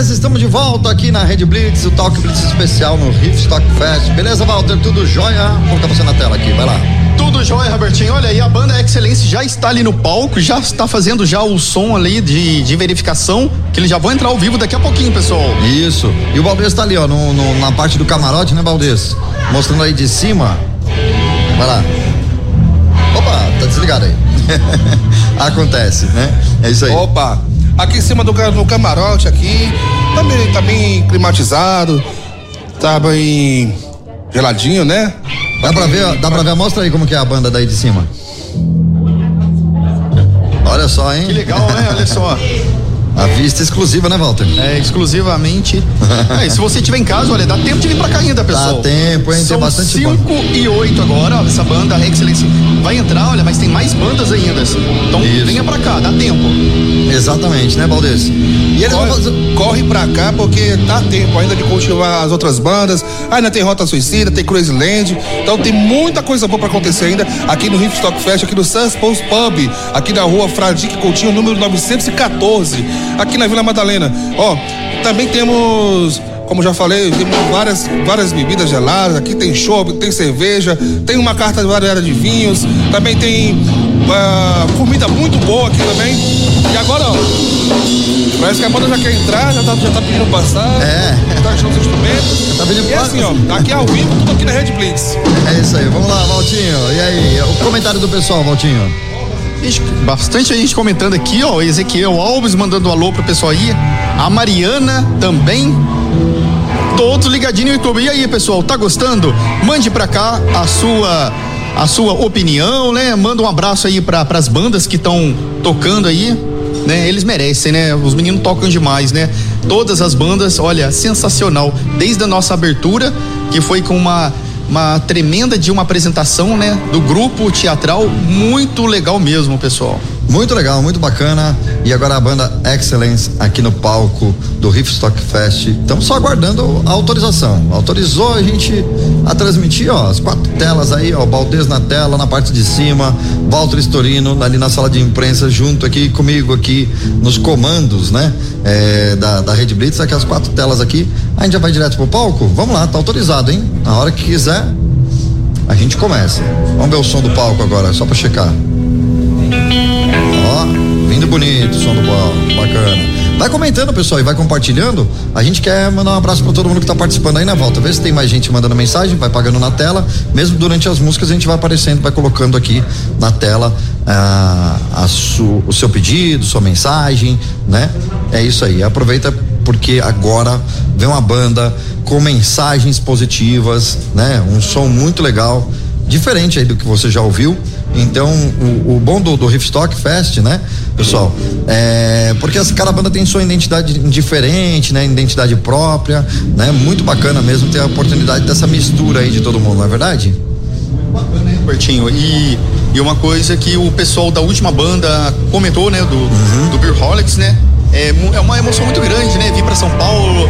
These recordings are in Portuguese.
Beleza, estamos de volta aqui na Rede Blitz, o Talk Blitz especial no Riff Stock Fest. Beleza, Walter? Tudo jóia? Vou colocar você na tela aqui, vai lá. Tudo jóia, Robertinho. Olha aí, a banda Excelência já está ali no palco, já está fazendo já o som ali de, de verificação, que eles já vão entrar ao vivo daqui a pouquinho, pessoal. Isso. E o Valdez está ali, ó, no, no, na parte do camarote, né, Valdez? Mostrando aí de cima. Vai lá. Opa, tá desligado aí. Acontece, né? É isso aí. Opa, aqui em cima do, do camarote aqui, também tá bem climatizado, tá bem geladinho, né? Dá pra ver, dá pra ver, mostra aí como que é a banda daí de cima. Olha só, hein? Que legal, né? Olha só. A vista exclusiva, né, Walter? É, exclusivamente. é, e se você estiver em casa, olha, dá tempo de vir pra cá ainda, pessoal. Dá tempo, hein? São Tem bastante 5 e 8 agora, ó, essa banda Excelência vai entrar, olha, mas tem mais bandas ainda. Então Isso. venha pra cá, dá tempo. Exatamente, né, Valdez? E eles vão Corre, fazer. corre pra cá porque tá tempo ainda de continuar as outras bandas. Ainda tem Rota Suicida, tem Crazy Land. Então tem muita coisa boa pra acontecer ainda aqui no Riff Stock Fest, aqui no Post Pub, aqui na rua Fradique Coutinho, número 914, aqui na Vila Madalena. Ó, também temos. Como já falei, temos várias, várias bebidas geladas. Aqui tem chopp, tem cerveja, tem uma carta variada de vinhos, também tem ah, comida muito boa aqui também. E agora, ó, Parece que a banda já quer entrar, já tá, já tá pedindo passar. É. Tá achando os instrumentos. Tá pedindo e passar. assim, ó, tá aqui ao vivo, tudo aqui na Red Blitz. É isso aí, vamos lá, Valtinho. E aí, o comentário do pessoal, Valtinho? Bastante gente comentando aqui, ó. Ezequiel Alves mandando um alô pro pessoal aí. A Mariana também. Todos ligadinhos no YouTube. E aí, pessoal, tá gostando? Mande pra cá a sua a sua opinião, né? Manda um abraço aí para as bandas que estão tocando aí, né? Eles merecem, né? Os meninos tocam demais, né? Todas as bandas, olha, sensacional. Desde a nossa abertura, que foi com uma uma tremenda de uma apresentação, né? Do grupo teatral, muito legal mesmo, pessoal. Muito legal, muito bacana. E agora a banda Excellence aqui no palco do Riff Stock Fest. Estamos só aguardando a autorização. Autorizou a gente a transmitir, ó, as quatro telas aí, ó, Valdez na tela, na parte de cima, Walter Storino ali na sala de imprensa, junto aqui comigo aqui nos comandos, né? É, da, da Rede Blitz, aqui as quatro telas aqui. A gente já vai direto pro palco? Vamos lá, tá autorizado, hein? Na hora que quiser, a gente começa. Vamos ver o som do palco agora, só pra checar. Ó, vindo bonito o som do palco, bacana. Vai comentando, pessoal, e vai compartilhando. A gente quer mandar um abraço para todo mundo que tá participando aí na volta. Vê se tem mais gente mandando mensagem, vai pagando na tela. Mesmo durante as músicas, a gente vai aparecendo, vai colocando aqui na tela ah, su, o seu pedido, sua mensagem, né? É isso aí. Aproveita porque agora vem uma banda com mensagens positivas, né? Um som muito legal, diferente aí do que você já ouviu. Então, o, o bom do, do Riffstock Fest, né, pessoal? É, porque essa cada banda tem sua identidade diferente, né? Identidade própria, né? Muito bacana mesmo ter a oportunidade dessa mistura aí de todo mundo, não é verdade? Bacana, hein, Bertinho? E, e uma coisa que o pessoal da última banda comentou, né, do, do Beerholics, né? É, é uma emoção muito grande, né? Vir para São Paulo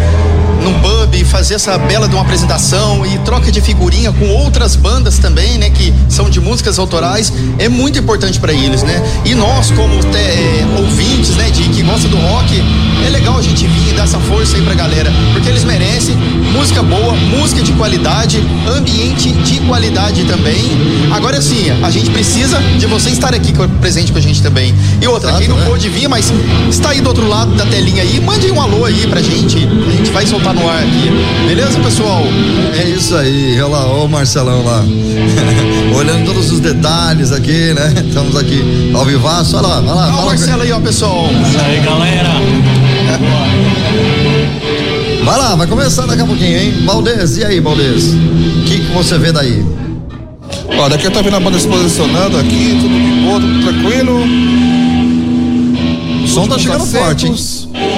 num pub, fazer essa bela de uma apresentação e troca de figurinha com outras bandas também, né? Que são de músicas autorais, é muito importante para eles, né? E nós, como te- é, ouvintes, né? De, que gosta do rock, é legal a gente vir e dar essa força aí pra galera, porque eles merecem música boa, música de qualidade, ambiente de qualidade também. Agora assim, a gente precisa de você estar aqui presente com a gente também. E outra, Exato, quem não né? pôde vir, mas está aí do outro lado da telinha aí, mande um alô aí pra gente. A gente vai soltar no ar aqui. Beleza, pessoal? É isso aí, olha lá, ó o Marcelão lá. Olhando todos os detalhes aqui, né? Estamos aqui ao vivaço, olha lá, vai lá. Ó, o Marcelo aí, ó, pessoal. Isso aí, galera. Vai lá, vai começar daqui a pouquinho, hein? Valdez, e aí, Valdez? O que, que você vê daí? Ó, daqui eu tô vendo a banda se posicionando aqui, tudo de boa, tudo tranquilo. O som tá chegando forte, hein?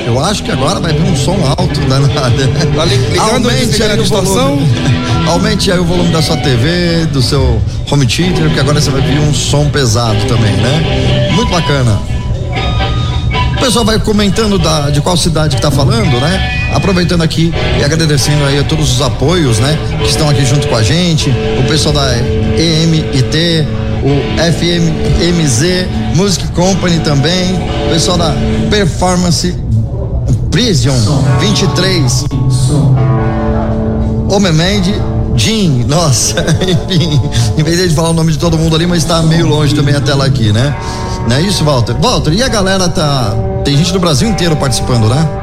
Eu acho que agora vai vir um som alto danado. Tá li- ligando e desligando a aí o distorção. volume. Aumente aí o volume da sua TV, do seu home theater, porque agora você vai vir um som pesado também, né? Muito bacana. O pessoal vai comentando da, de qual cidade que tá falando, né? Aproveitando aqui e agradecendo aí a todos os apoios, né? Que estão aqui junto com a gente, o pessoal da EMIT, o FMMZ, Music Company também, o pessoal da Performance Prison 23. Homemade Jim, nossa, enfim, em vez de falar o nome de todo mundo ali, mas está meio longe também a tela aqui, né? Não é isso, Walter? Walter, e a galera tá. Tem gente do Brasil inteiro participando, né?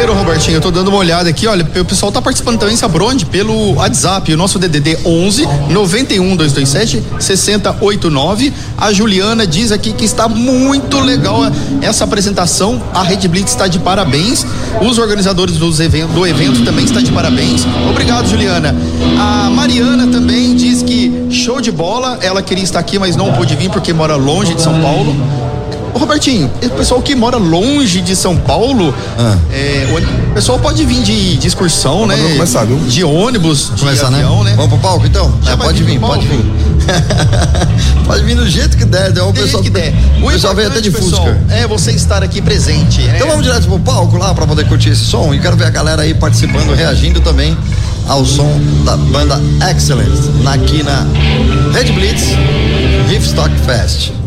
Primeiro, Robertinho, eu tô dando uma olhada aqui, olha, o pessoal tá participando também, Sabronde, pelo WhatsApp, o nosso DDD 11 91 227 6089. A Juliana diz aqui que está muito legal essa apresentação. A Red Blitz está de parabéns. Os organizadores dos evento, do evento também está de parabéns. Obrigado, Juliana. A Mariana também diz que show de bola. Ela queria estar aqui, mas não pôde vir porque mora longe de São Paulo. Ô Robertinho, o pessoal que mora longe de São Paulo, ah. é, o pessoal pode vir de, de excursão, né? Começar, viu? De ônibus, de Começar, né? avião, né? né? Vamos pro palco então? Já é, pode vir, pode vir. pode vir do jeito que der, né? o pessoal que der. O, o pessoal veio até de pessoal, Fusca. É você estar aqui presente. Né? Então vamos direto pro palco lá para poder curtir esse som e quero ver a galera aí participando, reagindo também ao som da banda Excellence aqui na Red Blitz Riffstock Fest.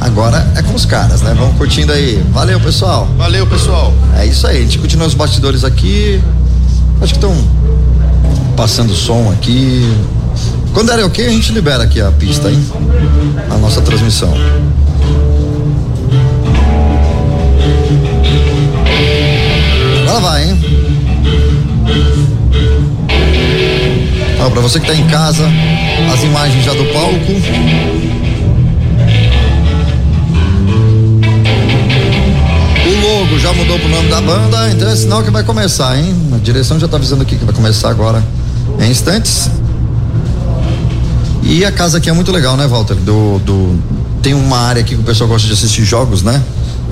Agora é com os caras, né? Vamos curtindo aí. Valeu, pessoal. Valeu, pessoal. É isso aí. A gente continua os bastidores aqui. Acho que estão passando som aqui. Quando era ok, a gente libera aqui a pista, hein? A nossa transmissão. Agora vai, hein? Ó, pra você que tá em casa, as imagens já do palco. Logo já mudou pro nome da banda, então é sinal que vai começar, hein? A direção já tá avisando aqui que vai começar agora em instantes. E a casa aqui é muito legal, né, Walter? Do, do, tem uma área aqui que o pessoal gosta de assistir jogos, né?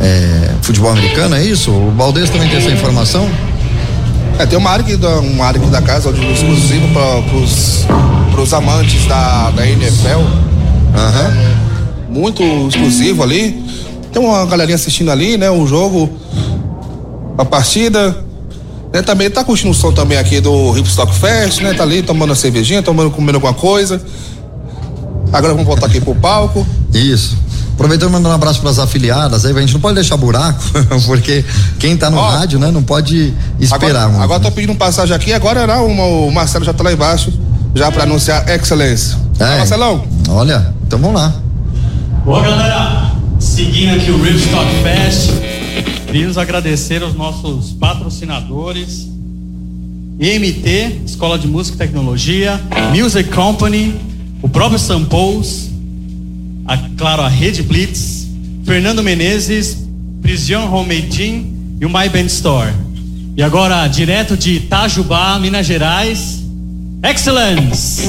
É, futebol americano, é isso? O Valdez também tem essa informação? É, tem uma área aqui da, uma área aqui da casa onde exclusivo para os amantes da, da NFL. Uhum. Muito exclusivo ali. Tem uma galerinha assistindo ali, né? O jogo, a partida. Né, também tá curtindo o som também aqui do Hipstock Fest, né? Tá ali tomando uma cervejinha, tomando, comendo alguma coisa. Agora vamos voltar aqui pro palco. Isso. Aproveitando mandando um abraço para as afiliadas, aí a gente não pode deixar buraco, porque quem tá no Ó, rádio, né, não pode esperar agora, muito. Agora tô pedindo passagem aqui, agora era uma, o Marcelo já tá lá embaixo, já para anunciar Excelência. É. Marcelão. Olha, então vamos lá. Boa, galera. Seguindo aqui o Ripstock Fest, queríamos agradecer aos nossos patrocinadores, IMT, Escola de Música e Tecnologia, Music Company, o próprio Samples, a, claro, a Rede Blitz, Fernando Menezes, Prison Homemade e o My Band Store. E agora, direto de Itajubá, Minas Gerais, Excellence!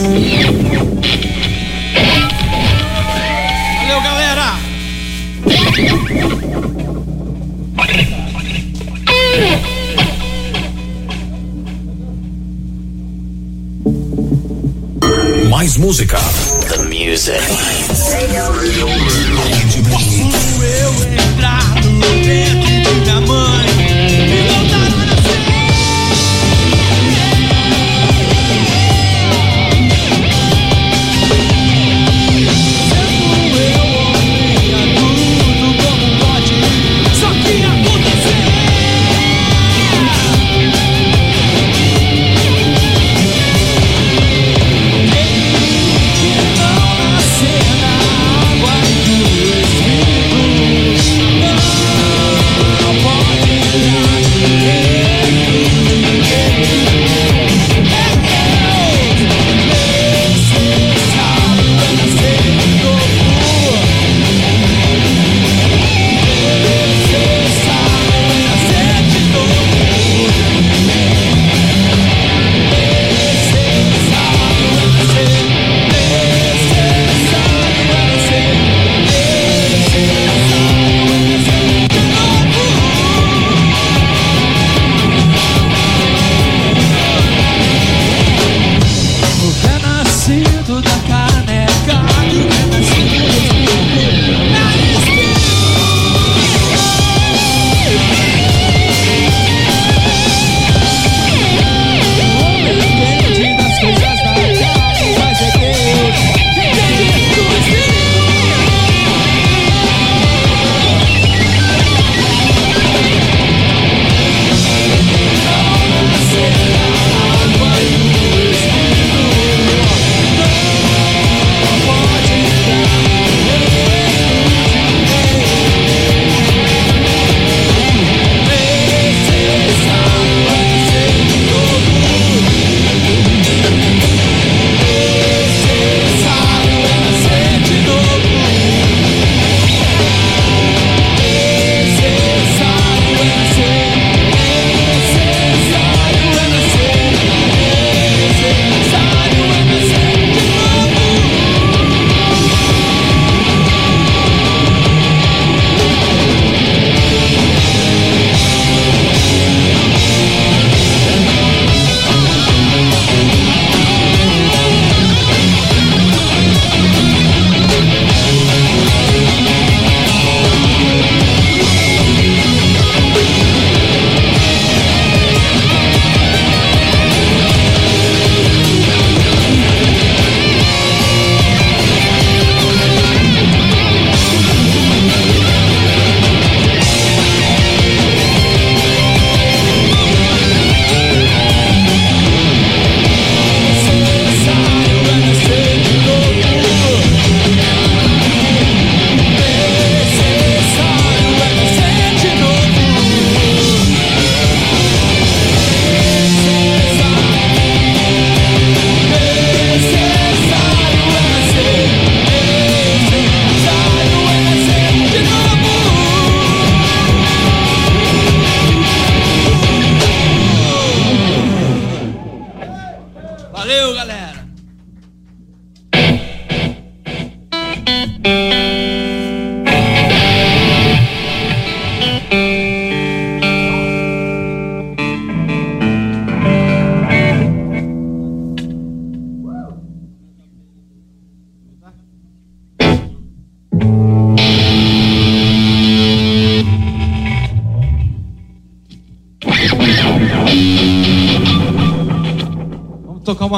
Mais música. The music. Posso eu entrar no peito de minha mãe?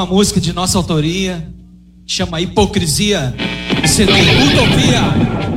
uma música de nossa autoria, chama Hipocrisia, você tem utopia.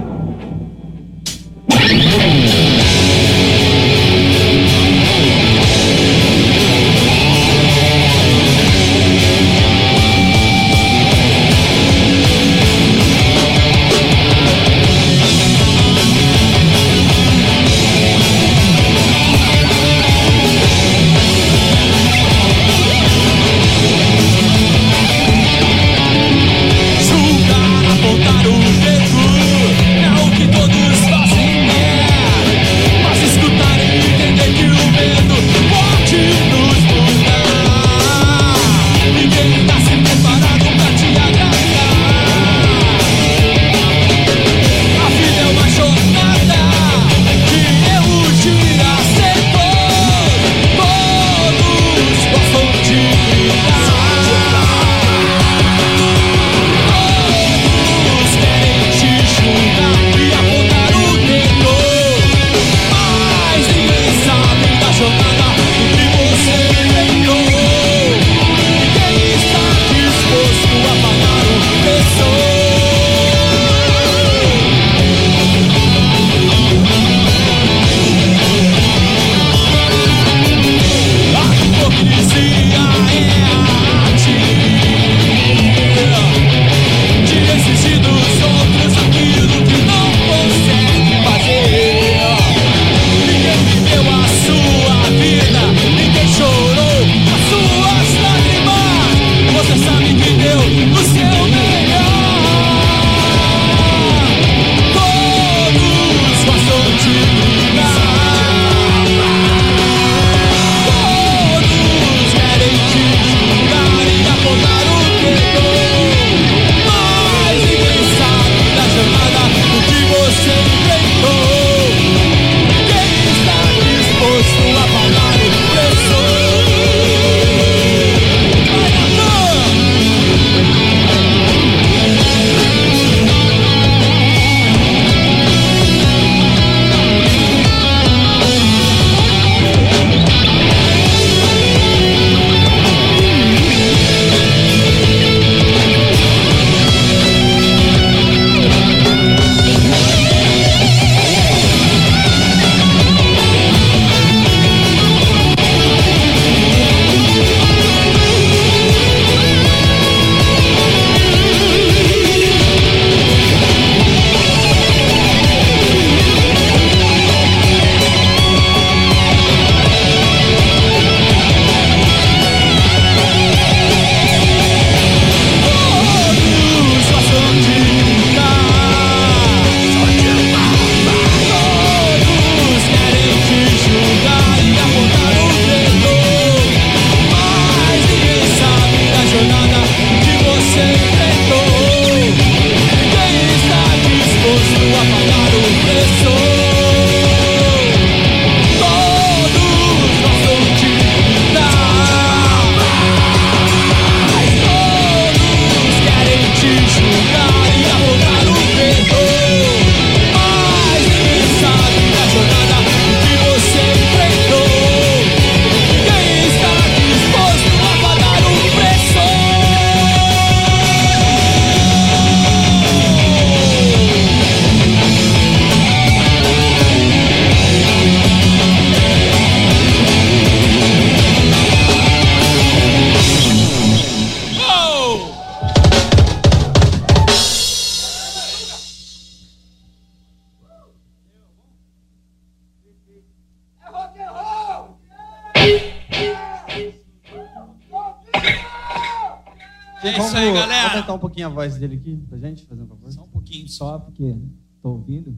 a voz dele aqui pra gente, fazer um favor? Só um pouquinho só, porque tô ouvindo.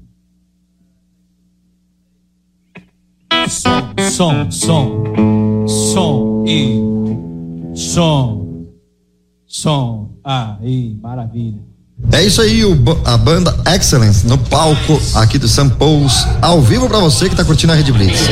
Som, som, som, som e som, som, aí, maravilha. É isso aí, o, a banda Excellence no palco aqui do São Paulo, ao vivo para você que tá curtindo a Rede Blitz.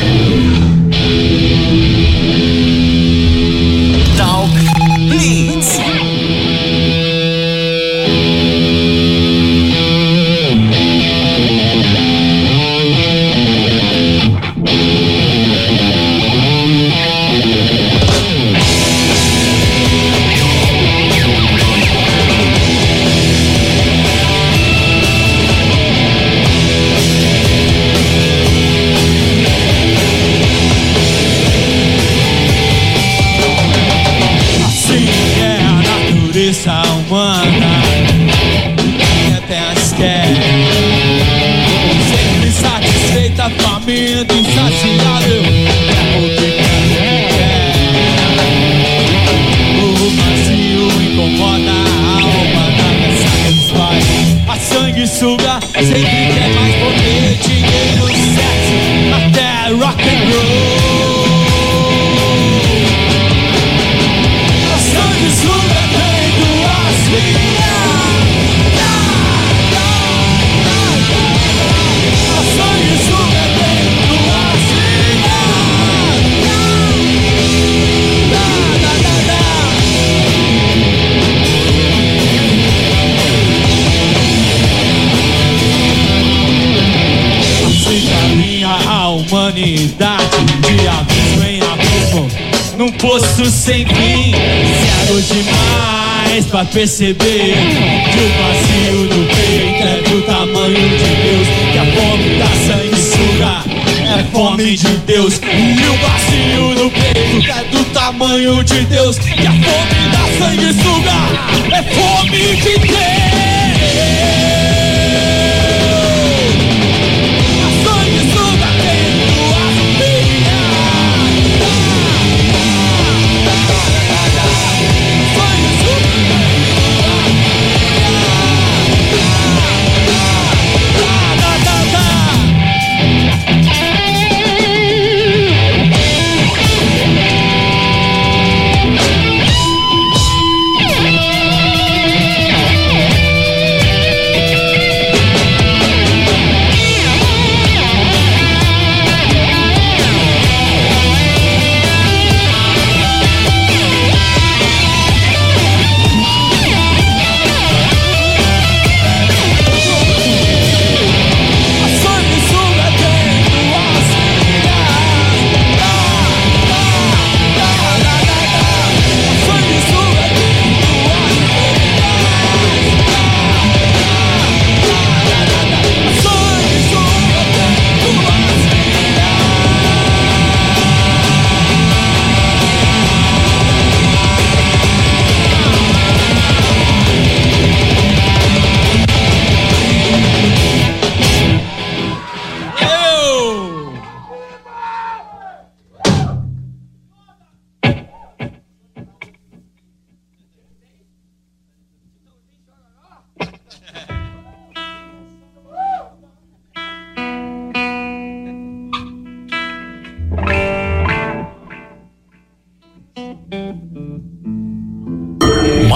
Sem fim. Zero demais pra perceber Que o vazio no peito é do tamanho de Deus Que a fome da sanguessuga é fome de Deus. E o vazio no peito é do tamanho de Deus Que a fome da sanguessuga é fome de Deus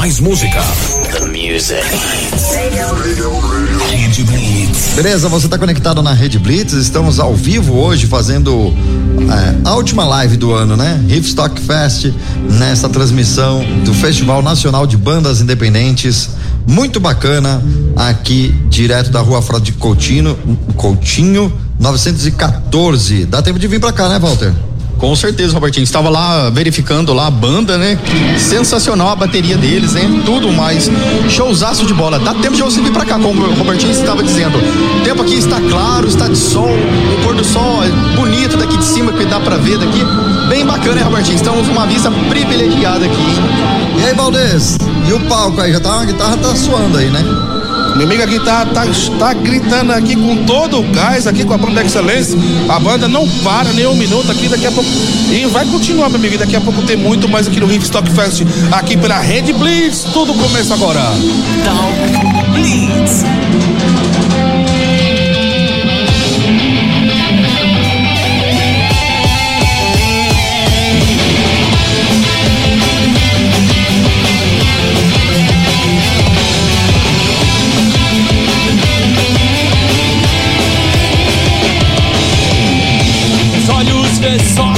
Mais música. The music. Rede Blitz. Beleza, você está conectado na Rede Blitz. Estamos ao vivo hoje fazendo é, a última live do ano, né? Riffstock Fest, nessa transmissão do Festival Nacional de Bandas Independentes. Muito bacana, aqui direto da rua Frade Coutinho, Coutinho 914. Dá tempo de vir pra cá, né, Walter? Com certeza, Robertinho. Estava lá verificando lá a banda, né? Sensacional a bateria deles, né? Tudo mais. Showzaço de bola. Dá tempo de você vir pra cá, como o Robertinho estava dizendo. O tempo aqui está claro, está de sol, o pôr do sol é bonito daqui de cima, que dá pra ver daqui. Bem bacana, hein, Robertinho? Estamos numa vista privilegiada aqui? E aí, Valdez? E o palco aí? Já tá, a guitarra tá suando aí, né? Meu amigo aqui tá, tá, tá gritando aqui com todo o gás, aqui com a banda Excelência. A banda não para nem um minuto aqui, daqui a pouco. E vai continuar, meu amigo. Daqui a pouco tem muito mais aqui no Riff Stock Fest, aqui pela Rede Blitz. Tudo começa agora. Talk olhos vê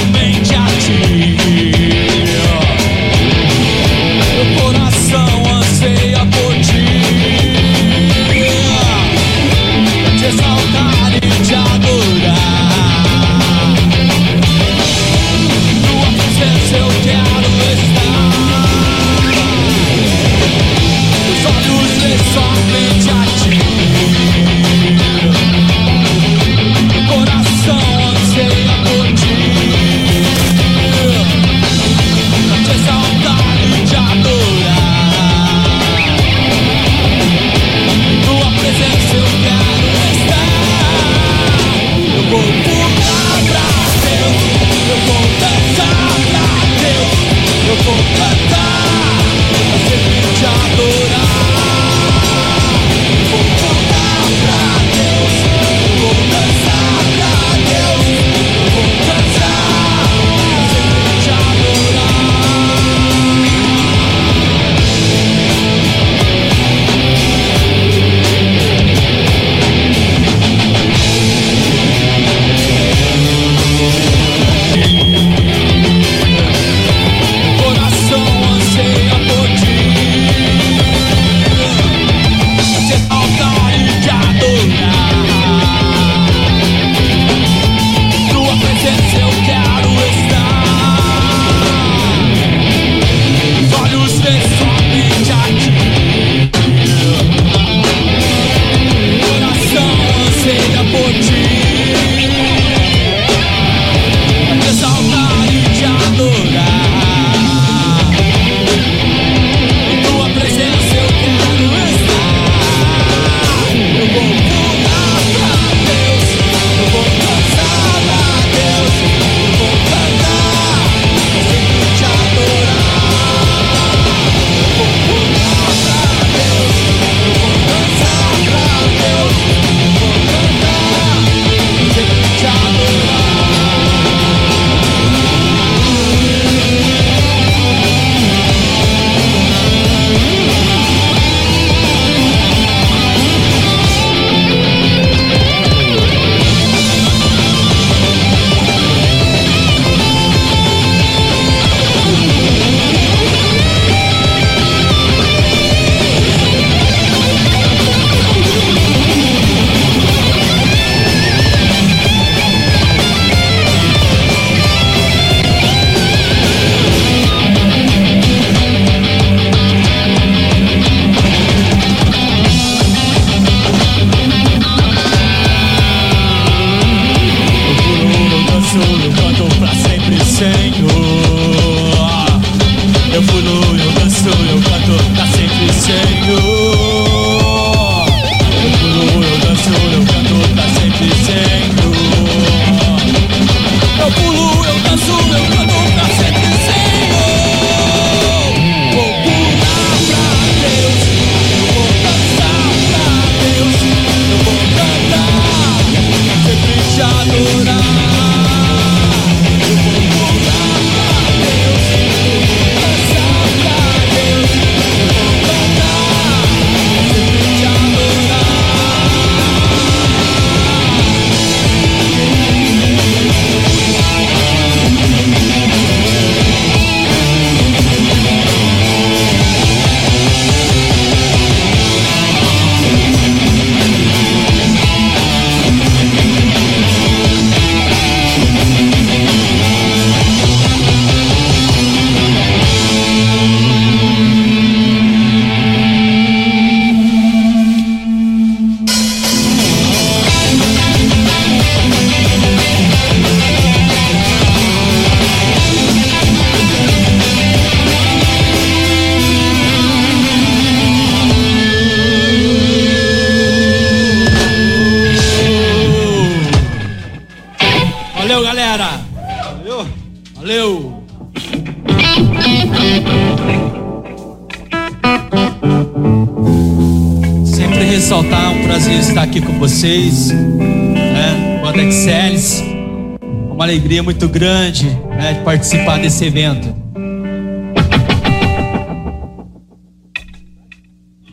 alegria é muito grande né, de participar desse evento.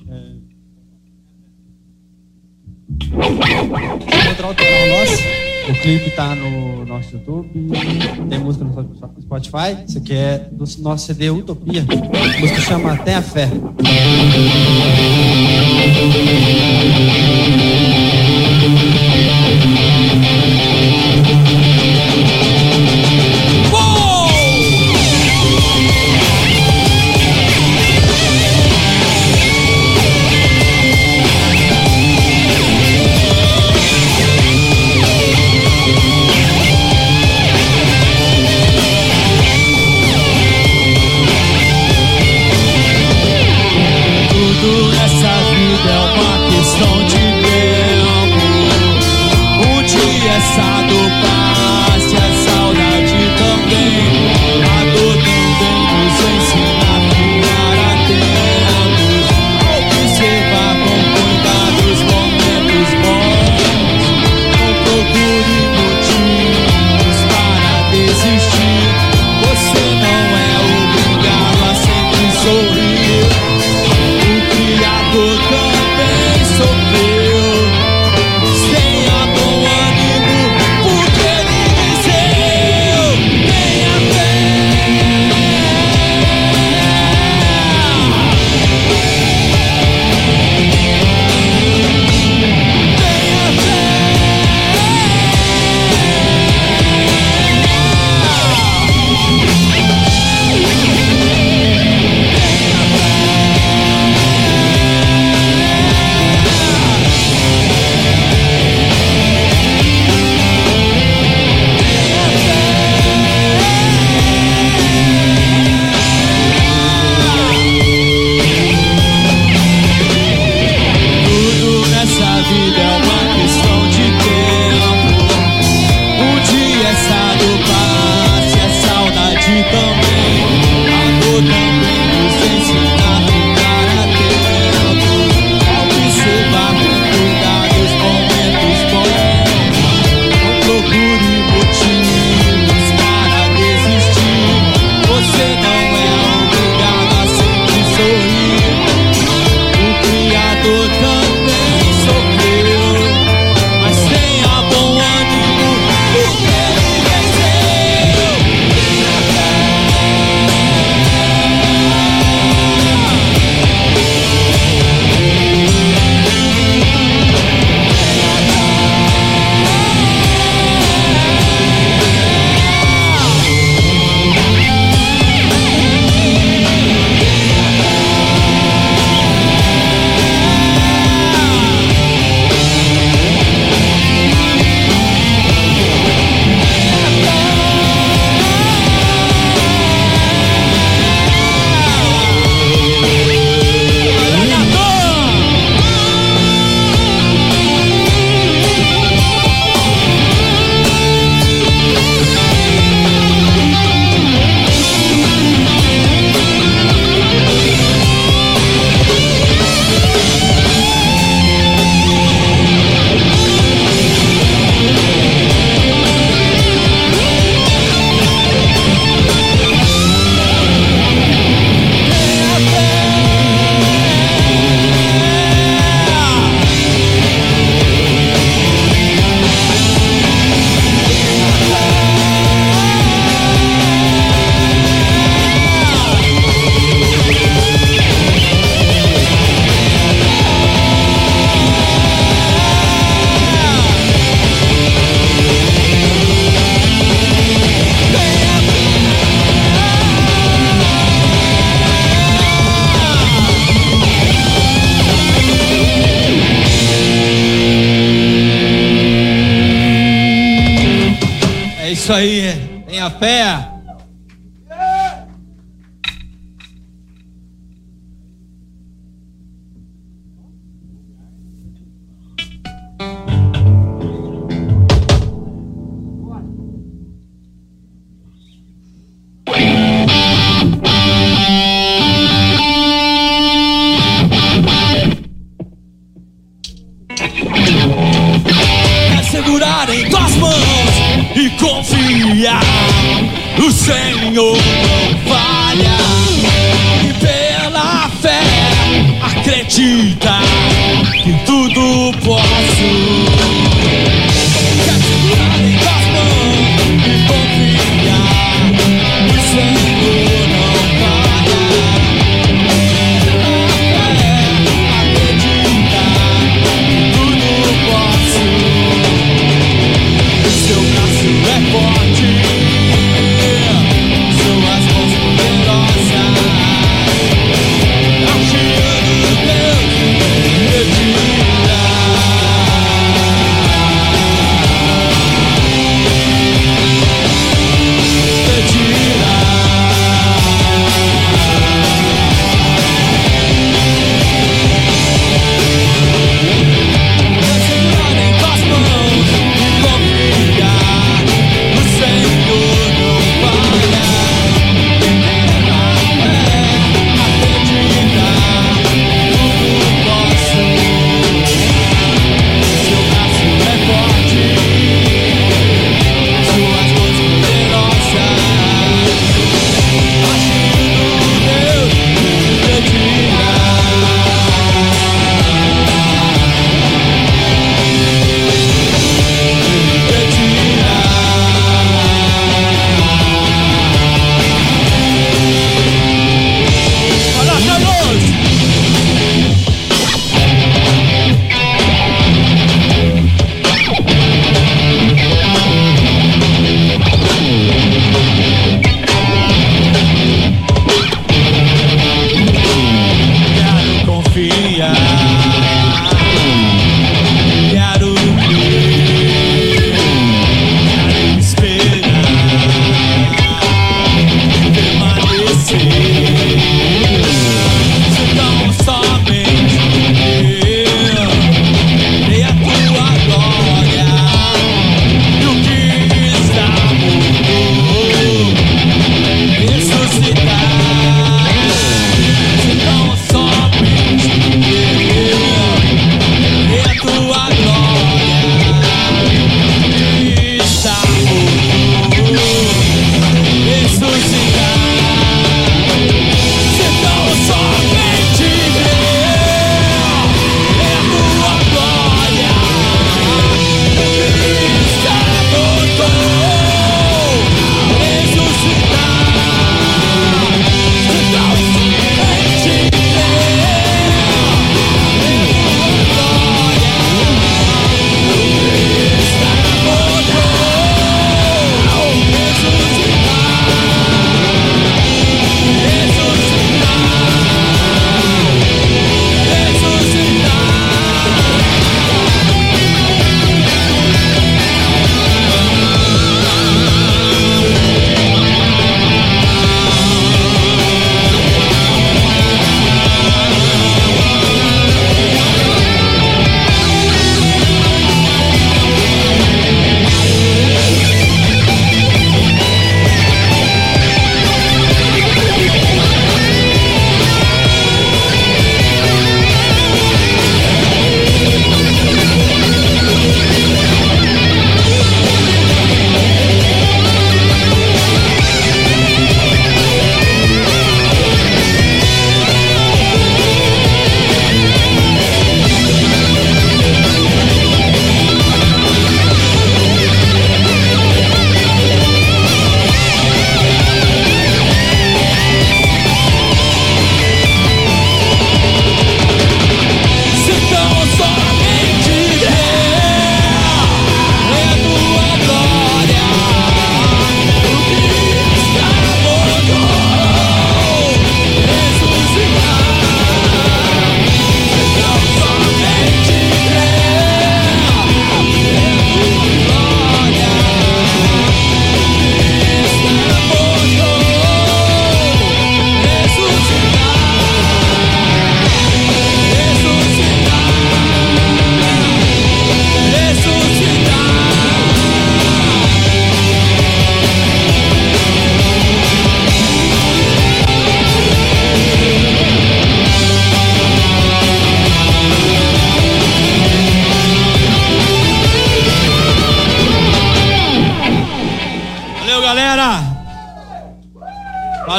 É. O clipe está no nosso YouTube, tem música no Spotify. Isso aqui é do nosso CD Utopia. Música chama Tenha a Fé.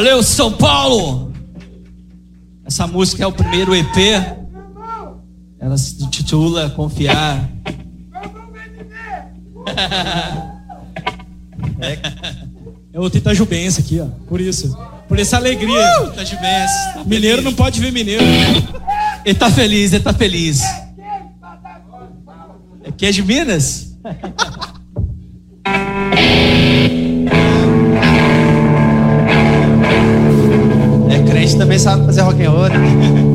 Valeu, São Paulo! Essa música é o primeiro EP. Ela se intitula Confiar. É outro Itajubense aqui, ó. Por isso. Por essa alegria. Uh, Itajubense. Tá mineiro feliz. não pode ver mineiro. Ele tá feliz, ele tá feliz. É que é de Minas? crente também sabe fazer rock and roll. né?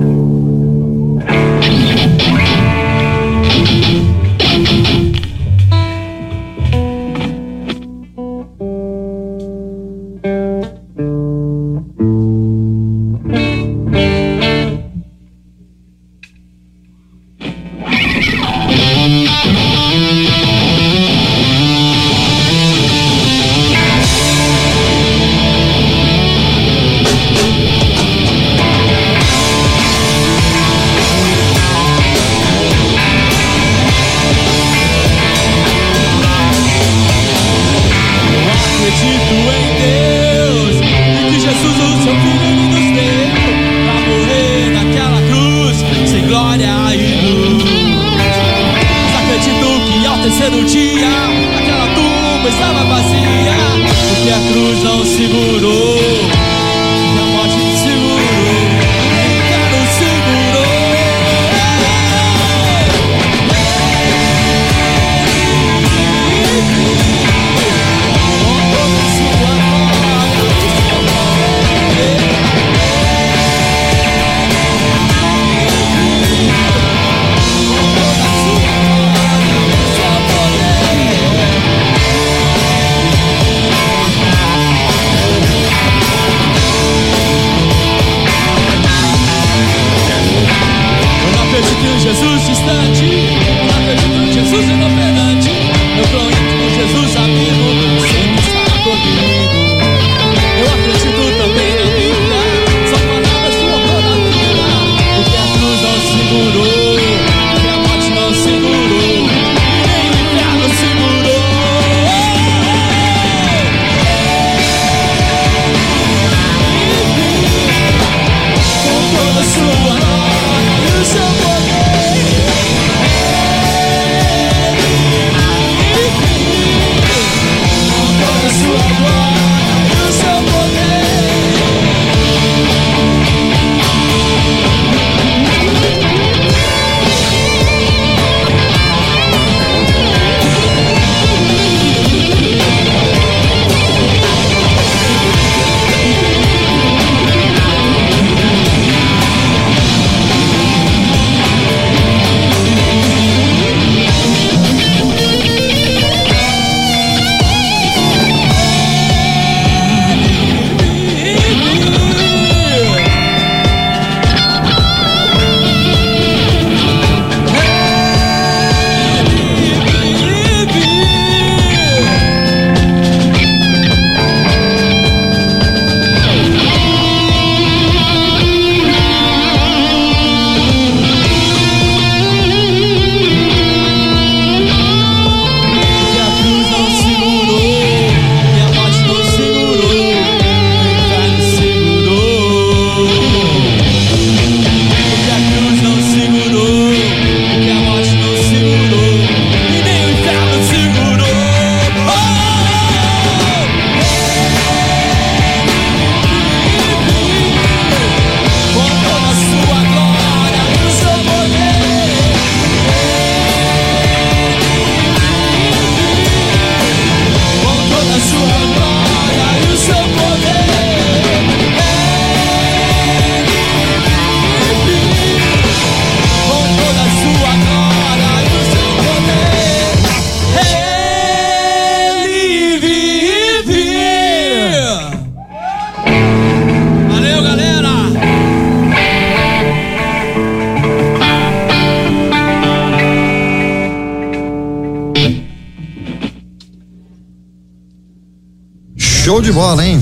Show de bola, hein?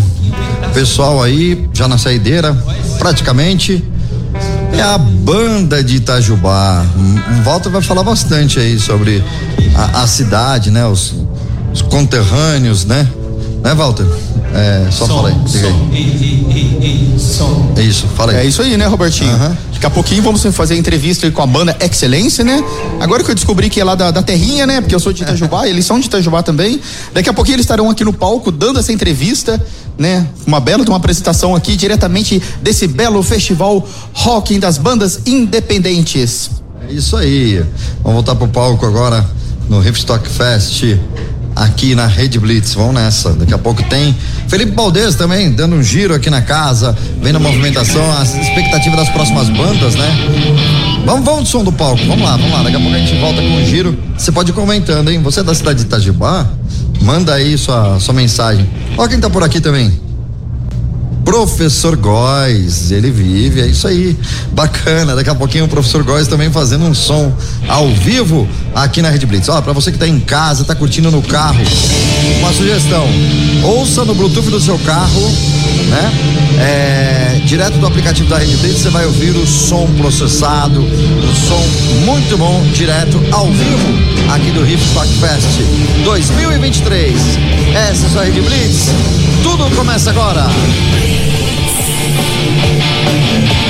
Pessoal aí, já na saideira, praticamente. É a banda de Itajubá. O Walter vai falar bastante aí sobre a, a cidade, né? Os, os conterrâneos, né? Né, Walter? É, só fala aí, liga aí. Ei, ei, ei, som. É isso, fala aí. É isso aí, né, Robertinho? Aham. Daqui a pouquinho vamos fazer a entrevista aí com a banda Excelência, né? Agora que eu descobri que é lá da, da Terrinha, né? Porque eu sou de Itajubá, eles são de Itajubá também. Daqui a pouquinho eles estarão aqui no palco dando essa entrevista, né? Uma bela uma apresentação aqui diretamente desse belo festival Rocking das bandas independentes. É isso aí. Vamos voltar pro palco agora no Hipstock Fest aqui na Rede Blitz. Vamos nessa. Daqui a pouco tem Felipe Baldes também dando um giro aqui na casa, vendo a movimentação, a expectativa das próximas bandas, né? Vamos, vamos do som do palco. Vamos lá, vamos lá. Daqui a pouco a gente volta com um giro. Você pode ir comentando, hein? Você é da cidade de Itajubá? Manda aí sua, sua mensagem. Ó quem tá por aqui também. Professor Góes, ele vive, é isso aí. Bacana, daqui a pouquinho o professor Góes também fazendo um som ao vivo aqui na Rede Blitz. Ó, pra você que tá em casa, tá curtindo no carro, uma sugestão: ouça no Bluetooth do seu carro, né? É, direto do aplicativo da Rede Blitz, você vai ouvir o som processado, o som muito bom, direto ao vivo aqui do Hip Stock Fest 2023. Essa é a sua Rede Blitz. Tudo começa agora. Posso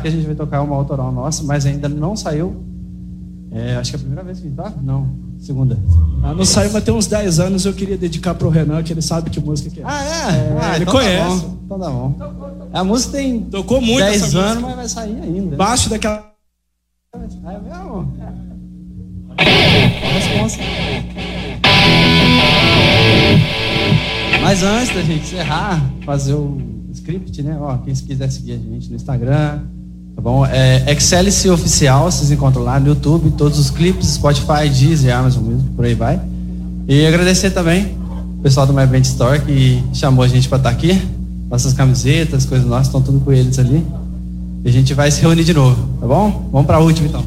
que a gente vai tocar é uma autoral nossa, mas ainda não saiu. É, acho que é a primeira vez que a gente toca? Não, segunda. Ah, não saiu, mas tem uns 10 anos eu queria dedicar pro Renan, que ele sabe que música que é. Ah, é? Ah, ele então tá conhece. bom, então tá bom. A música tem Tocou muito 10 essa anos, música. mas vai sair ainda. Baixo daquela. É mesmo? Responsa. Mas antes da gente encerrar, fazer o script, né? Ó, quem quiser seguir a gente no Instagram, tá bom? É Excelice Oficial, vocês encontram lá no YouTube, todos os clipes, Spotify, Deezer, Amazon Music, por aí vai. E agradecer também o pessoal do My Band Store que chamou a gente para estar aqui. Nossas camisetas, coisas nossas, estão tudo com eles ali. E a gente vai se reunir de novo, tá bom? Vamos para a última então.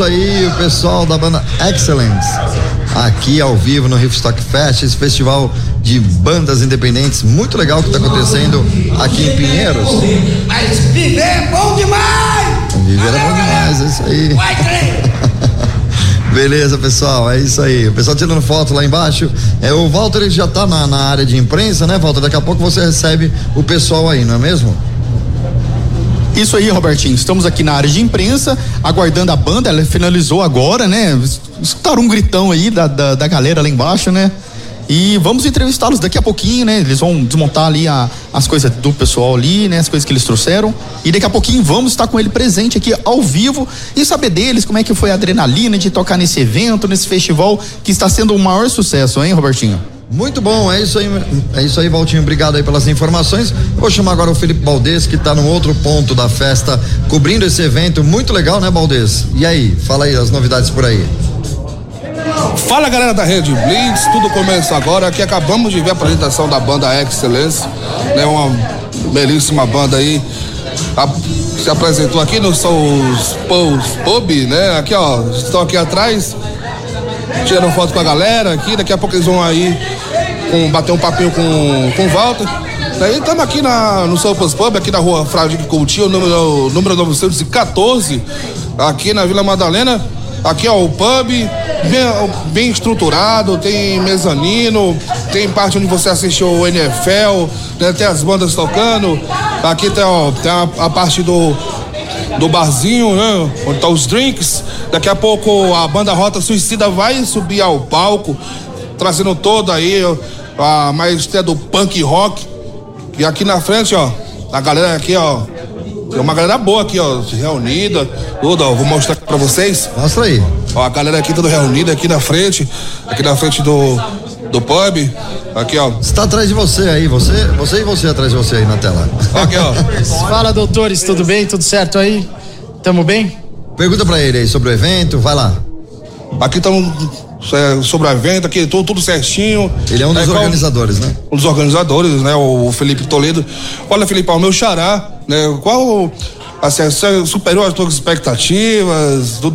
Isso aí, o pessoal da banda Excellence. Aqui ao vivo no Riffstock Fest, esse festival de bandas independentes, muito legal que está acontecendo aqui em Pinheiros. Mas viver é bom demais! Viver é bom demais, é isso aí. Vai! Beleza, pessoal, é isso aí. O pessoal tirando foto lá embaixo. É, o Walter ele já tá na, na área de imprensa, né, Walter? Daqui a pouco você recebe o pessoal aí, não é mesmo? Isso aí, Robertinho. Estamos aqui na área de imprensa, aguardando a banda. Ela finalizou agora, né? Escutaram um gritão aí da, da, da galera lá embaixo, né? E vamos entrevistá-los daqui a pouquinho, né? Eles vão desmontar ali a, as coisas do pessoal ali, né? As coisas que eles trouxeram. E daqui a pouquinho vamos estar com ele presente aqui ao vivo e saber deles como é que foi a adrenalina de tocar nesse evento, nesse festival que está sendo o maior sucesso, hein, Robertinho? Muito bom, é isso aí, é isso aí, Valtinho. Obrigado aí pelas informações. Vou chamar agora o Felipe Baldes, que está no outro ponto da festa, cobrindo esse evento. Muito legal, né, Baldes? E aí, fala aí as novidades por aí. Fala galera da Rede Blitz, tudo começa agora. Aqui acabamos de ver a apresentação da banda Excellence, né? Uma belíssima banda aí. A- se apresentou aqui no são os Pous Pub, né? Aqui ó, estão aqui atrás, tirando foto com a galera aqui. Daqui a pouco eles vão aí com, bater um papinho com, com o Walter. Daí estamos aqui na, no Sopas Pub, aqui na rua Fradique Coutinho, número, número 914, aqui na Vila Madalena. Aqui ó, o pub, bem, bem estruturado, tem mezanino, tem parte onde você assiste o NFL, né, tem as bandas tocando. Aqui tem, ó, tem a, a parte do, do barzinho, né? Onde tá os drinks. Daqui a pouco a banda Rota Suicida vai subir ao palco, trazendo todo aí a maestria do punk rock. E aqui na frente, ó, a galera aqui, ó. Tem uma galera boa aqui, ó, reunida, tudo, ó. Vou mostrar aqui pra vocês. Mostra aí. Ó, a galera aqui toda reunida aqui na frente, aqui na frente do, do pub. Aqui, ó. Está atrás de você aí, você, você e você atrás de você aí na tela. Aqui, ó. Fala, doutores, tudo bem? Tudo certo aí? Tamo bem? Pergunta pra ele aí sobre o evento, vai lá. Aqui estamos sobre o evento, aqui tudo, tudo certinho. Ele é um dos qual- organizadores, né? um dos organizadores, né? O Felipe Toledo. Olha, Felipe, é o meu xará, né? Qual assim, você superou as tuas expectativas? Do,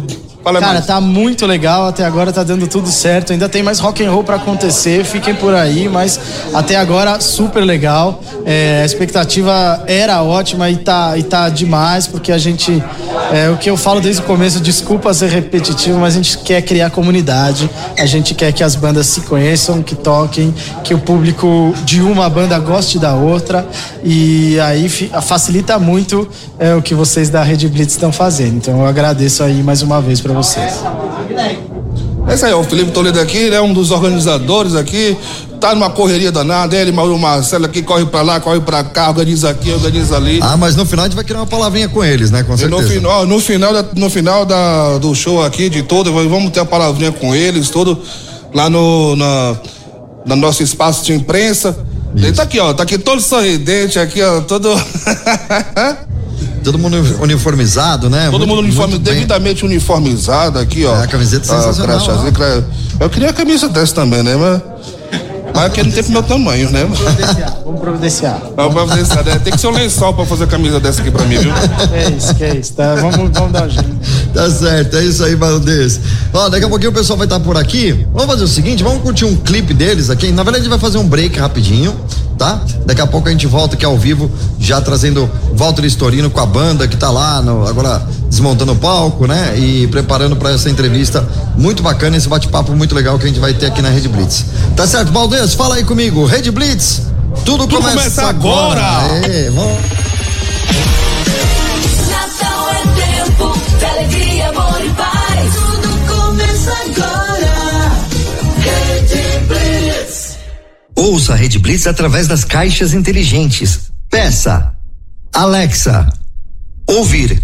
fala Cara, mais. tá muito legal, até agora tá dando tudo certo. Ainda tem mais rock and roll pra acontecer, fiquem por aí, mas até agora super legal. É, a expectativa era ótima e tá, e tá demais, porque a gente, é, o que eu falo desde o começo, desculpa ser repetitivo, mas a gente quer criar comunidade, a gente quer que as bandas se conheçam, que toquem, que o público de uma banda goste da outra e aí facilita muito é, o que vocês da Rede Blitz estão fazendo. Então eu agradeço aí mais uma vez pra vocês. É isso aí, ó, o Felipe Toledo aqui, né? Um dos organizadores aqui. Tá numa correria danada, ele, o Marcelo aqui, corre pra lá, corre pra cá, organiza aqui, organiza ali. Ah, mas no final a gente vai criar uma palavrinha com eles, né? Com E no certeza. final, no final, da, no final da, do show aqui, de todo, vamos ter a palavrinha com eles, todo lá no na, no nosso espaço de imprensa. Ele tá aqui, ó, tá aqui todo sorridente, aqui, ó, todo. Todo mundo uniformizado, né? Todo Muito- mundo uniforme, muito bem. devidamente uniformizado aqui, ó. É, a camiseta Ah, sensacional, cra- Eu queria a camisa dessa também, né? Mas, mas aqui não tem pro meu tamanho, né? Vamos providenciar. Não, pra fazer isso, né? Tem que ser um lençol pra fazer a camisa dessa aqui pra mim, viu? É isso, que é isso. Tá? Vamos, vamos dar um jeito. Tá certo, é isso aí, Valdez. Ó, daqui a pouquinho o pessoal vai estar por aqui. Vamos fazer o seguinte, vamos curtir um clipe deles aqui. Na verdade, a gente vai fazer um break rapidinho, tá? Daqui a pouco a gente volta aqui ao vivo, já trazendo Walter Storino com a banda que tá lá, no- agora desmontando o palco, né? E preparando para essa entrevista muito bacana, esse bate-papo muito legal que a gente vai ter aqui na Rede Blitz. Tá certo, Valdez? Fala aí comigo. Rede Blitz, tudo, Tudo começa, começa agora. agora. Aê, vamos. Natal é tempo de alegria, amor e paz. Tudo começa agora. Rede Blitz. Ouça a Rede Blitz através das caixas inteligentes. Peça Alexa. Ouvir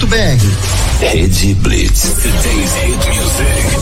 Rede Blitz. Today's hit music.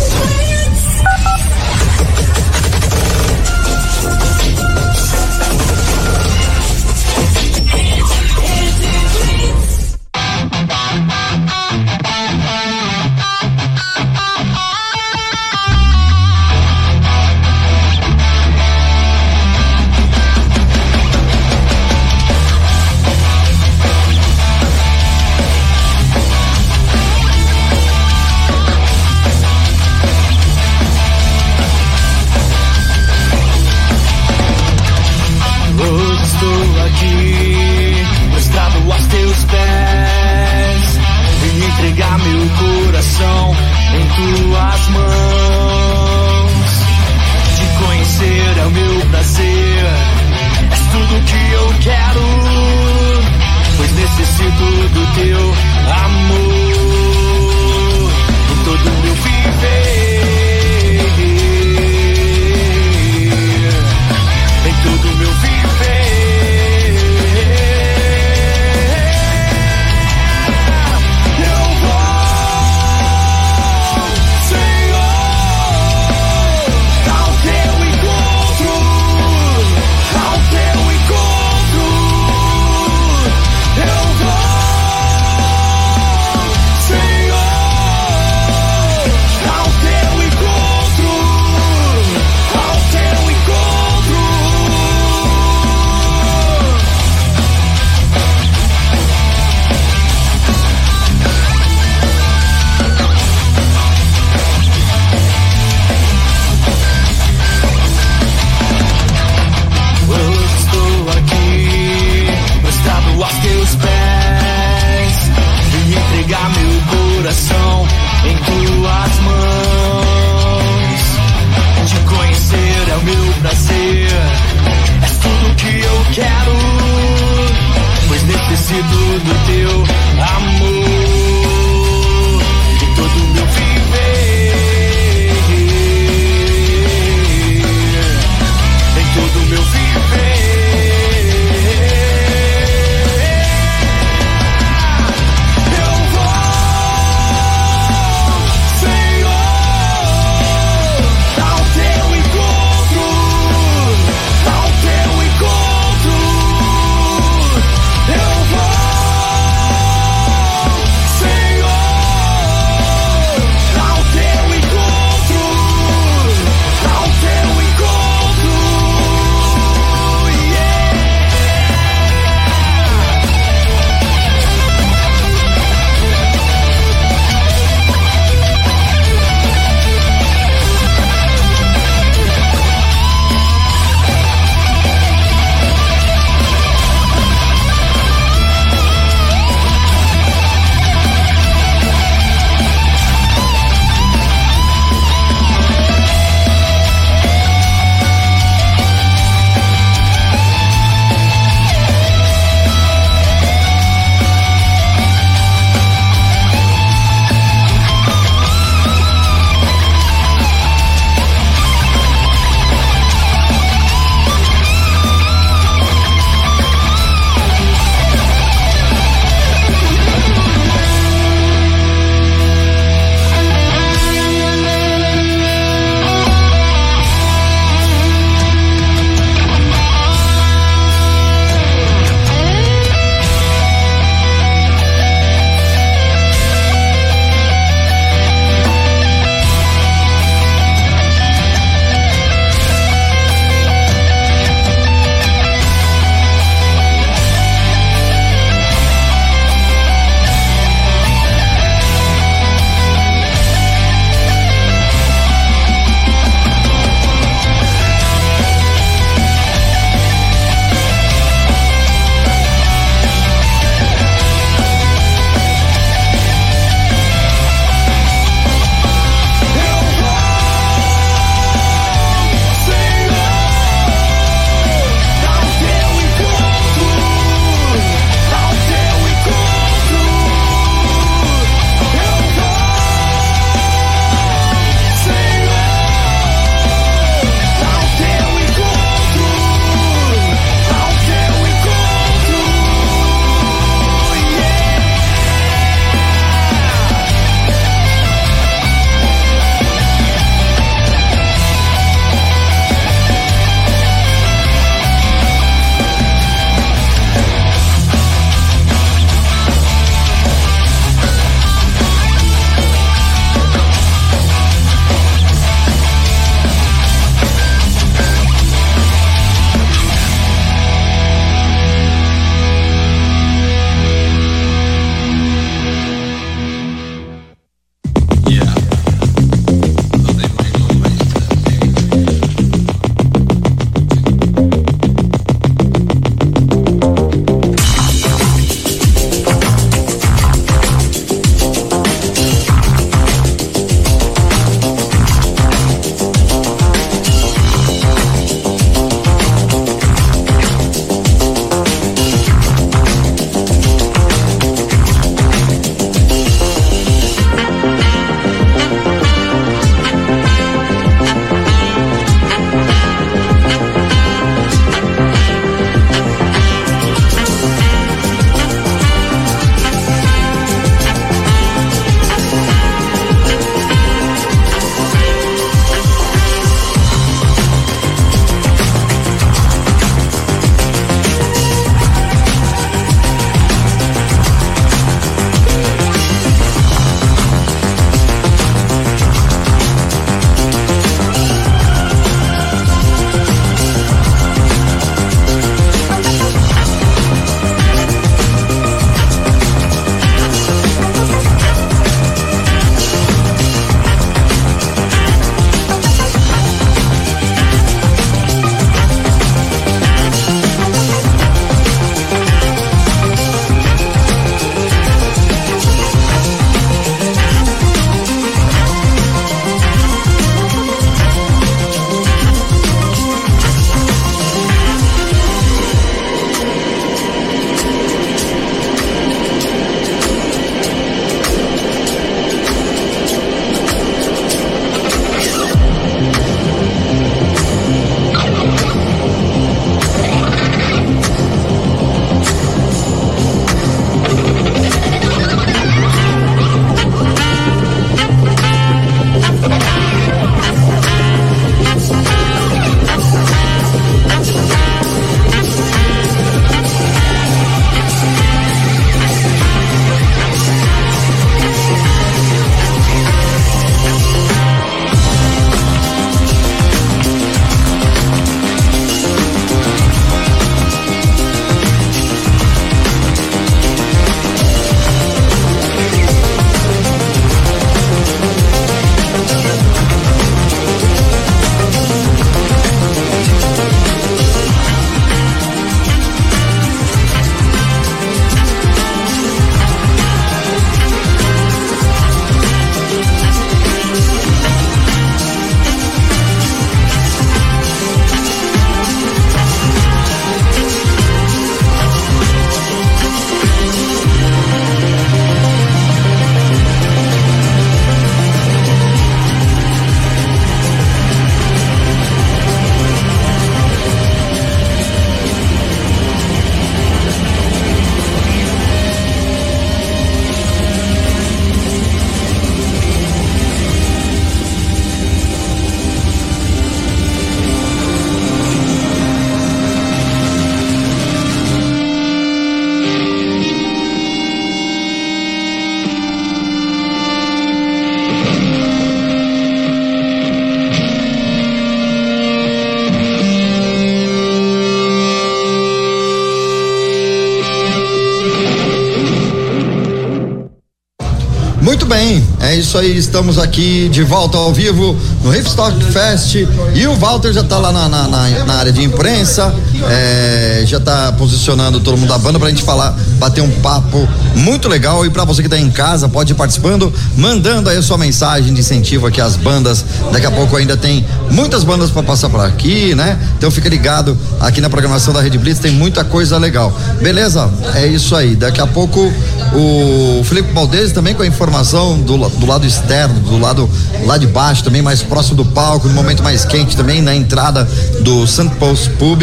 Isso aí. Estamos aqui de volta ao vivo no Hipstock Fest e o Walter já está lá na, na, na, área de imprensa, é, já está posicionando todo mundo da banda pra gente falar, bater um papo muito legal. E para você que está em casa, pode ir participando, mandando aí a sua mensagem de incentivo aqui às bandas. Daqui a pouco ainda tem muitas bandas para passar por aqui, né? Então fica ligado aqui na programação da Rede Blitz, tem muita coisa legal. Beleza? É isso aí. Daqui a pouco o Felipe Valdez também com a informação do, do lado externo, do lado lá de baixo, também mais próximo do palco, no momento mais quente também, na entrada do St. Paul's Pub,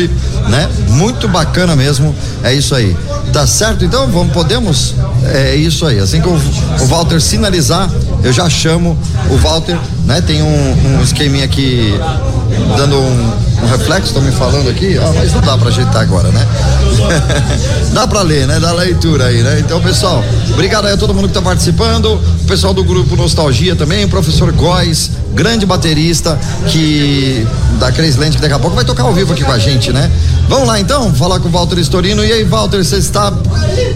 né? Muito bacana mesmo, é isso aí. Tá certo então? Vamos, podemos? É isso aí. Assim que o, o Walter sinalizar, eu já chamo o Walter, né? Tem um, um esqueminha aqui dando um, um reflexo, estão me falando aqui, ah, mas não dá para ajeitar agora, né? dá para ler, né? Dá leitura aí, né? Então, pessoal, obrigado aí a todo mundo que tá participando, o pessoal do grupo Nostalgia também, o professor Góes, grande baterista que da Crazy que daqui a pouco vai tocar ao vivo aqui com a gente, né? Vamos lá então, falar com o Walter Storino. E aí, Walter, você está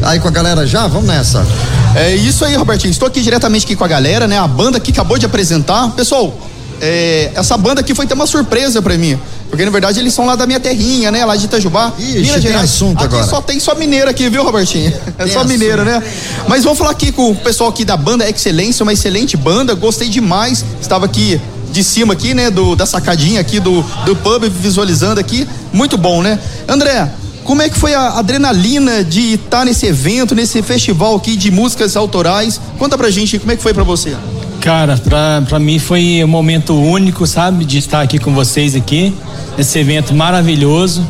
aí com a galera já? Vamos nessa. É isso aí, Robertinho. Estou aqui diretamente aqui com a galera, né? A banda que acabou de apresentar. Pessoal, é, essa banda aqui foi ter uma surpresa para mim. Porque na verdade eles são lá da minha terrinha, né? Lá de Itajubá. Ixi, Minas Gerais. assunto aqui agora. só tem só mineiro aqui, viu, Robertinho? É só mineiro, né? Mas vamos falar aqui com o pessoal aqui da banda Excelência, uma excelente banda. Gostei demais. Estava aqui de cima aqui, né? Do, da sacadinha aqui do, do pub, visualizando aqui. Muito bom, né? André, como é que foi a adrenalina de estar nesse evento, nesse festival aqui de músicas autorais? Conta pra gente como é que foi pra você. Cara, pra, pra mim foi um momento único, sabe? De estar aqui com vocês aqui, nesse evento maravilhoso.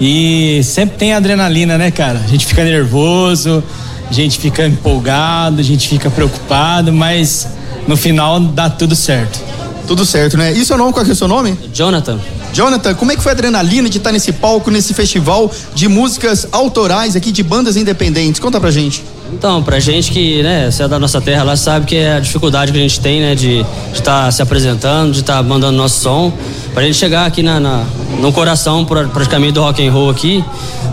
E sempre tem adrenalina, né, cara? A gente fica nervoso, a gente fica empolgado, a gente fica preocupado, mas no final dá tudo certo. Tudo certo, né? E seu nome, qual é o seu nome? Jonathan. Jonathan, como é que foi a adrenalina de estar nesse palco, nesse festival de músicas autorais aqui de bandas independentes? Conta pra gente. Então, pra gente que, né, você é da nossa terra lá, sabe que é a dificuldade que a gente tem, né, de estar tá se apresentando, de estar tá mandando nosso som. Pra gente chegar aqui na, na, no coração praticamente do rock and roll aqui,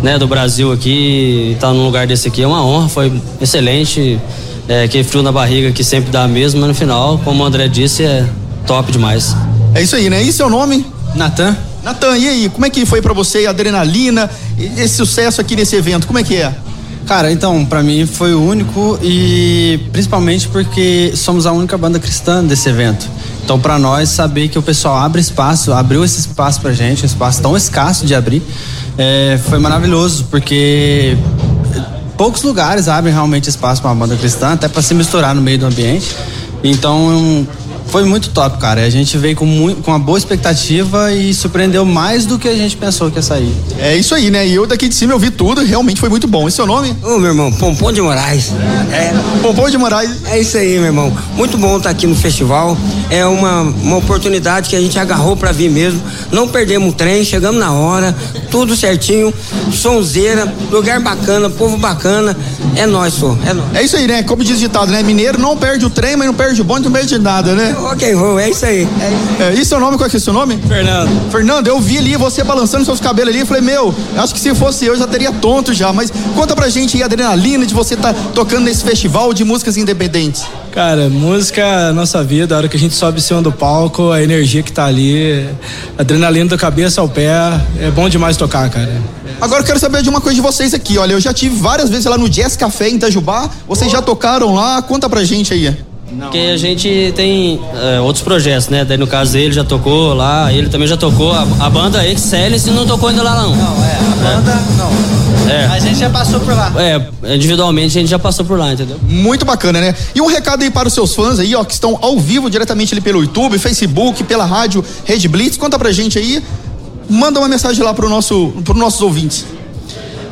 né, do Brasil aqui, estar tá num lugar desse aqui é uma honra, foi excelente. É, aquele frio na barriga que sempre dá mesmo, mas no final, como o André disse, é top demais. É isso aí, né? E seu nome? Natan. Natan, e aí, como é que foi para você a adrenalina, esse sucesso aqui nesse evento? Como é que é? Cara, então, para mim foi o único e principalmente porque somos a única banda cristã desse evento. Então, para nós, saber que o pessoal abre espaço, abriu esse espaço pra gente, um espaço tão escasso de abrir, é, foi maravilhoso, porque poucos lugares abrem realmente espaço para uma banda cristã, até para se misturar no meio do ambiente. Então, foi muito top, cara. A gente veio com, muito, com uma boa expectativa e surpreendeu mais do que a gente pensou que ia sair. É isso aí, né? E eu daqui de cima eu vi tudo, realmente foi muito bom. E seu nome? Ô, meu irmão, Pompom de Moraes. É. Pompom de Moraes. É isso aí, meu irmão. Muito bom estar aqui no festival. É uma, uma oportunidade que a gente agarrou para vir mesmo. Não perdemos o trem, chegamos na hora, tudo certinho, sonzeira, lugar bacana, povo bacana. É nós, só. É, nóis. é isso aí, né? Como diz o ditado, né? Mineiro não perde o trem, mas não perde o bonde, não perde nada, né? Rock and roll, é isso aí. É, e seu nome, qual é, é o seu nome? Fernando. Fernando, eu vi ali você balançando seus cabelos ali, e falei, meu, acho que se fosse eu, já teria tonto já, mas conta pra gente aí a adrenalina de você estar tá tocando nesse festival de músicas independentes. Cara, música é nossa vida, a hora que a gente sobe em cima do palco, a energia que tá ali, adrenalina da cabeça ao pé, é bom demais tocar, cara. Agora eu quero saber de uma coisa de vocês aqui, olha, eu já tive várias vezes lá no Jazz Café em Itajubá, vocês já tocaram lá, conta pra gente aí. Porque a gente tem é, outros projetos, né? Daí no caso dele já tocou lá, ele também já tocou. A, a banda Excellence não tocou ainda lá não. Não, é, a banda é. não. É. A gente já passou por lá. É, individualmente a gente já passou por lá, entendeu? Muito bacana, né? E um recado aí para os seus fãs aí, ó, que estão ao vivo diretamente ali pelo YouTube, Facebook, pela rádio Rede Blitz. Conta pra gente aí. Manda uma mensagem lá pro nosso, pro nossos ouvintes.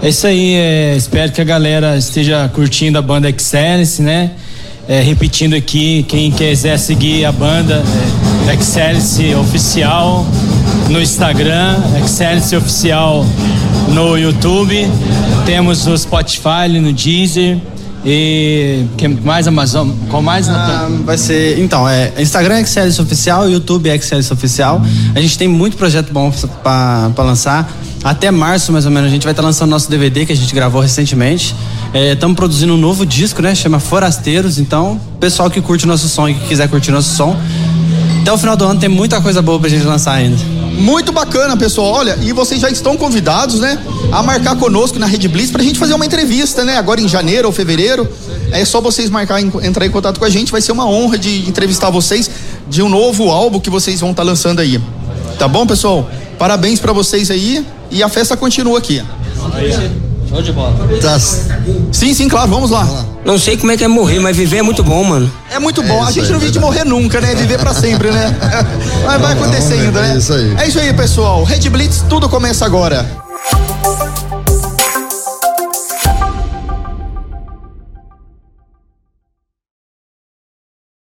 É isso aí, é, espero que a galera esteja curtindo a banda Excellence, né? É, repetindo aqui, quem quiser seguir a banda, é, Excellence Oficial no Instagram, Excellence Oficial no YouTube, temos o Spotify, no Deezer E que mais Amazon? Qual mais, Ah, vai ser. Então, é Instagram Excelis Oficial, YouTube Excelis Oficial. A gente tem muito projeto bom pra pra lançar. Até março, mais ou menos, a gente vai estar lançando nosso DVD que a gente gravou recentemente. Estamos produzindo um novo disco, né? Chama Forasteiros. Então, pessoal que curte o nosso som e que quiser curtir nosso som, até o final do ano tem muita coisa boa pra gente lançar ainda. Muito bacana, pessoal. Olha, e vocês já estão convidados, né, a marcar conosco na Rede Blitz pra gente fazer uma entrevista, né, agora em janeiro ou fevereiro. É só vocês marcar, entrar em contato com a gente, vai ser uma honra de entrevistar vocês de um novo álbum que vocês vão estar lançando aí. Tá bom, pessoal? Parabéns pra vocês aí e a festa continua aqui. Show de bola. Tá. Sim, sim, claro, vamos lá. Não sei como é que é morrer, mas viver é muito bom, mano. É muito bom. a gente não vive de morrer nunca, né? Viver pra sempre, né? Mas vai acontecer ainda, né? É isso aí. É isso aí, pessoal. Red Blitz, tudo começa agora.